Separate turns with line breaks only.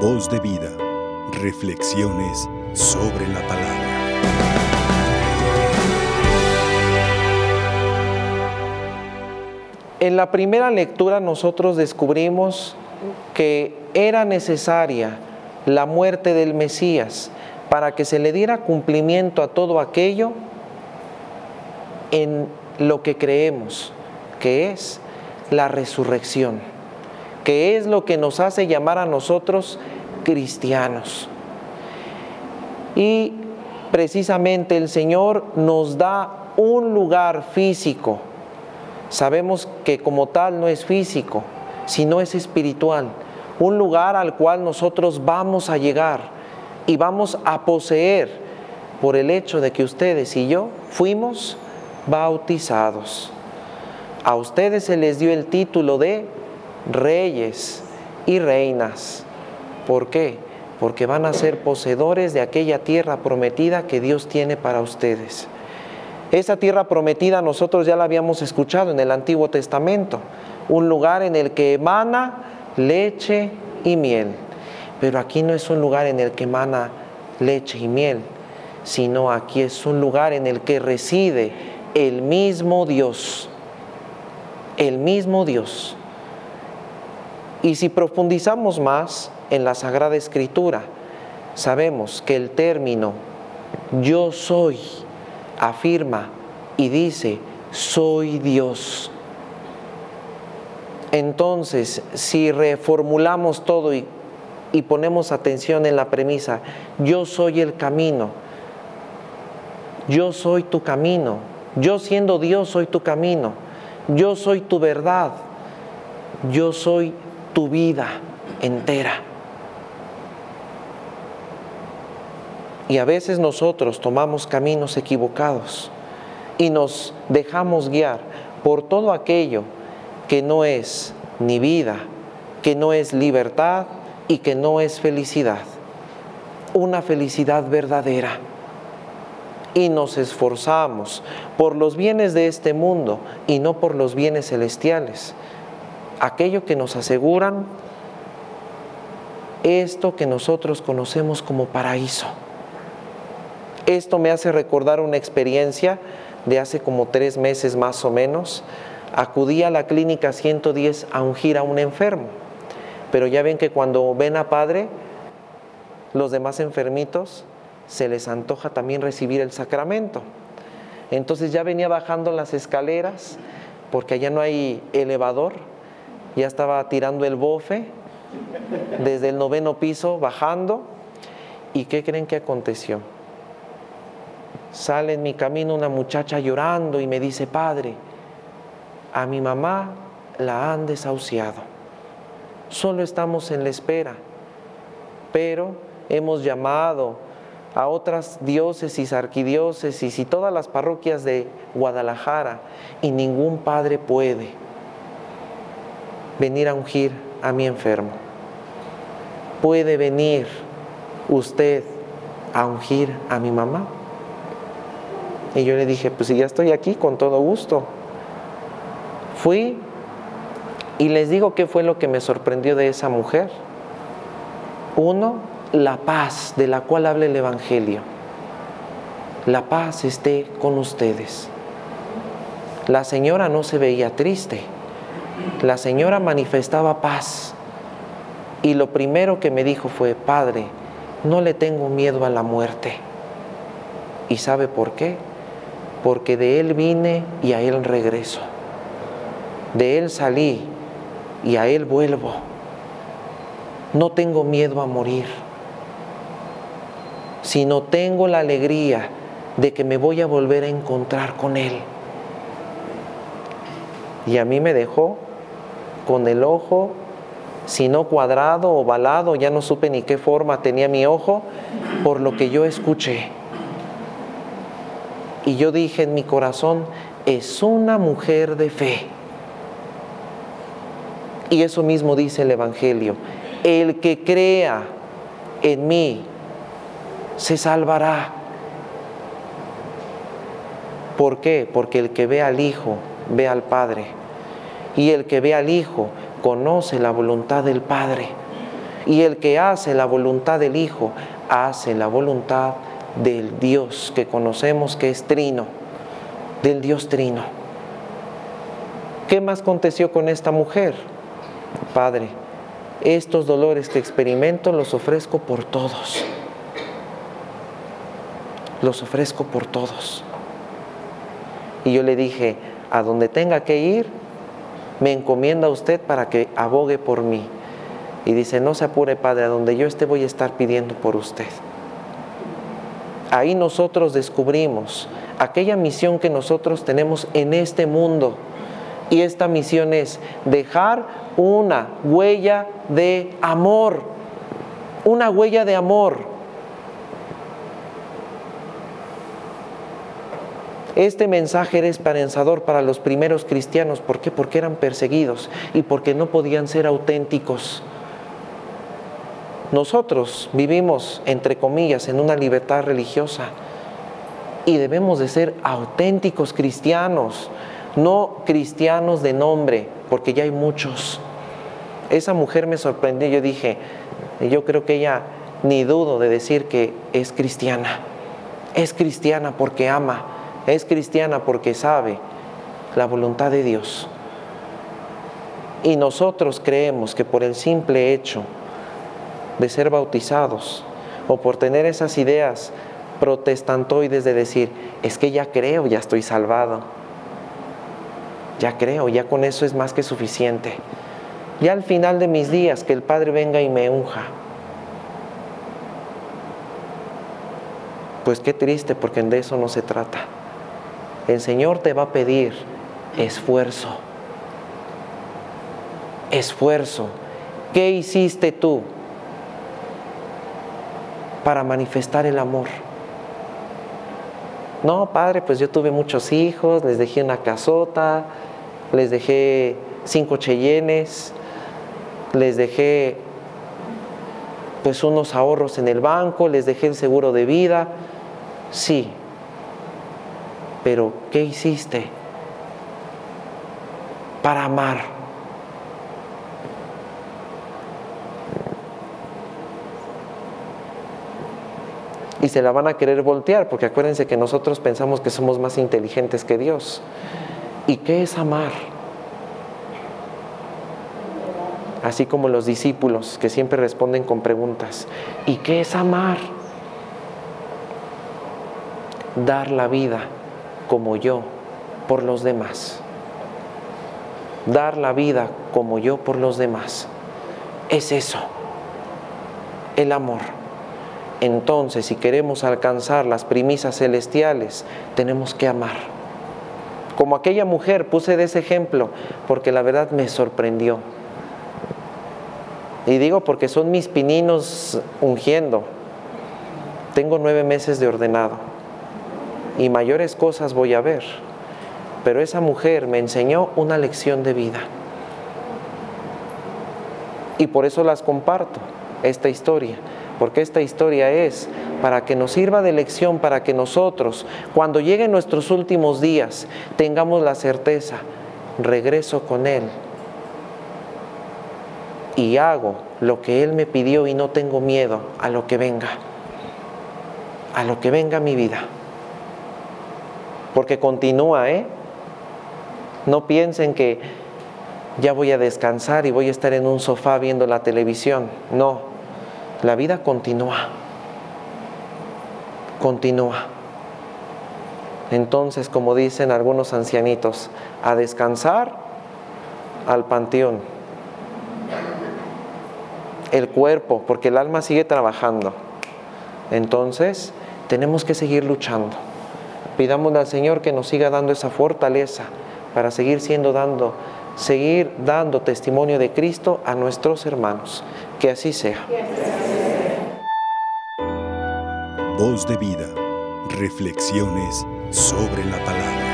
Voz de vida. Reflexiones sobre la palabra.
En la primera lectura nosotros descubrimos que era necesaria la muerte del Mesías para que se le diera cumplimiento a todo aquello en lo que creemos, que es la resurrección, que es lo que nos hace llamar a nosotros cristianos. Y precisamente el Señor nos da un lugar físico. Sabemos que como tal no es físico, sino es espiritual. Un lugar al cual nosotros vamos a llegar y vamos a poseer por el hecho de que ustedes y yo fuimos bautizados. A ustedes se les dio el título de reyes y reinas. ¿Por qué? Porque van a ser poseedores de aquella tierra prometida que Dios tiene para ustedes. Esa tierra prometida nosotros ya la habíamos escuchado en el Antiguo Testamento, un lugar en el que emana leche y miel. Pero aquí no es un lugar en el que emana leche y miel, sino aquí es un lugar en el que reside el mismo Dios el mismo Dios. Y si profundizamos más en la Sagrada Escritura, sabemos que el término yo soy afirma y dice soy Dios. Entonces, si reformulamos todo y, y, ponemos atención en la premisa, yo soy el camino, yo soy tu camino, yo siendo Dios soy tu camino, yo soy tu verdad, yo soy tu vida entera. Y a veces nosotros tomamos caminos equivocados y nos dejamos guiar por todo aquello que no es ni vida, que no es libertad y que no es felicidad. Una felicidad verdadera y nos esforzamos por los bienes de este mundo y no por los bienes celestiales. Aquello que nos aseguran esto que nosotros conocemos como paraíso. Esto me hace recordar una experiencia de hace como tres meses más o menos. Acudí a la clínica 110 a ungir a un enfermo. Pero ya ven que cuando ven a padre, los demás enfermitos se les antoja también recibir el sacramento. Entonces ya venía bajando las escaleras, porque allá no hay elevador, ya estaba tirando el bofe desde el noveno piso, bajando. ¿Y qué creen que aconteció? Sale en mi camino una muchacha llorando y me dice, Padre, a mi mamá la han desahuciado. Solo estamos en la espera, pero hemos llamado a otras diócesis, arquidiócesis y todas las parroquias de Guadalajara y ningún padre puede venir a ungir a mi enfermo. ¿Puede venir usted a ungir a mi mamá? Y yo le dije, pues si ya estoy aquí, con todo gusto. Fui y les digo qué fue lo que me sorprendió de esa mujer. Uno, la paz de la cual habla el Evangelio. La paz esté con ustedes. La señora no se veía triste. La señora manifestaba paz. Y lo primero que me dijo fue, Padre, no le tengo miedo a la muerte. ¿Y sabe por qué? Porque de Él vine y a Él regreso. De Él salí y a Él vuelvo. No tengo miedo a morir sino tengo la alegría de que me voy a volver a encontrar con Él. Y a mí me dejó con el ojo, si no cuadrado, ovalado, ya no supe ni qué forma tenía mi ojo, por lo que yo escuché. Y yo dije en mi corazón, es una mujer de fe. Y eso mismo dice el Evangelio. El que crea en mí, se salvará. ¿Por qué? Porque el que ve al Hijo ve al Padre. Y el que ve al Hijo conoce la voluntad del Padre. Y el que hace la voluntad del Hijo, hace la voluntad del Dios que conocemos que es trino, del Dios trino. ¿Qué más aconteció con esta mujer? Padre, estos dolores que experimento los ofrezco por todos. Los ofrezco por todos. Y yo le dije, a donde tenga que ir, me encomienda usted para que abogue por mí. Y dice, no se apure, Padre, a donde yo esté voy a estar pidiendo por usted. Ahí nosotros descubrimos aquella misión que nosotros tenemos en este mundo. Y esta misión es dejar una huella de amor, una huella de amor. Este mensaje era esperanzador para los primeros cristianos. ¿Por qué? Porque eran perseguidos y porque no podían ser auténticos. Nosotros vivimos, entre comillas, en una libertad religiosa y debemos de ser auténticos cristianos, no cristianos de nombre, porque ya hay muchos. Esa mujer me sorprendió, yo dije, yo creo que ella ni dudo de decir que es cristiana. Es cristiana porque ama, es cristiana porque sabe la voluntad de Dios. Y nosotros creemos que por el simple hecho de ser bautizados o por tener esas ideas protestantoides de decir, es que ya creo, ya estoy salvado. Ya creo, ya con eso es más que suficiente. Ya al final de mis días, que el Padre venga y me unja. Pues qué triste, porque de eso no se trata el Señor te va a pedir esfuerzo. Esfuerzo. ¿Qué hiciste tú para manifestar el amor? No, padre, pues yo tuve muchos hijos, les dejé una casota, les dejé cinco cheyennes, les dejé pues unos ahorros en el banco, les dejé el seguro de vida. Sí, pero ¿qué hiciste para amar? Y se la van a querer voltear, porque acuérdense que nosotros pensamos que somos más inteligentes que Dios. ¿Y qué es amar? Así como los discípulos que siempre responden con preguntas. ¿Y qué es amar? Dar la vida como yo por los demás. Dar la vida como yo por los demás. Es eso, el amor. Entonces, si queremos alcanzar las primisas celestiales, tenemos que amar. Como aquella mujer, puse de ese ejemplo porque la verdad me sorprendió. Y digo porque son mis pininos ungiendo. Tengo nueve meses de ordenado y mayores cosas voy a ver. Pero esa mujer me enseñó una lección de vida. Y por eso las comparto, esta historia, porque esta historia es para que nos sirva de lección, para que nosotros, cuando lleguen nuestros últimos días, tengamos la certeza, regreso con Él y hago lo que Él me pidió y no tengo miedo a lo que venga, a lo que venga mi vida porque continúa, ¿eh? No piensen que ya voy a descansar y voy a estar en un sofá viendo la televisión. No, la vida continúa. Continúa. Entonces, como dicen algunos ancianitos, a descansar al panteón. El cuerpo, porque el alma sigue trabajando. Entonces, tenemos que seguir luchando. Pidámosle al Señor que nos siga dando esa fortaleza para seguir siendo dando, seguir dando testimonio de Cristo a nuestros hermanos. Que así sea.
Voz de vida. Reflexiones sobre la palabra.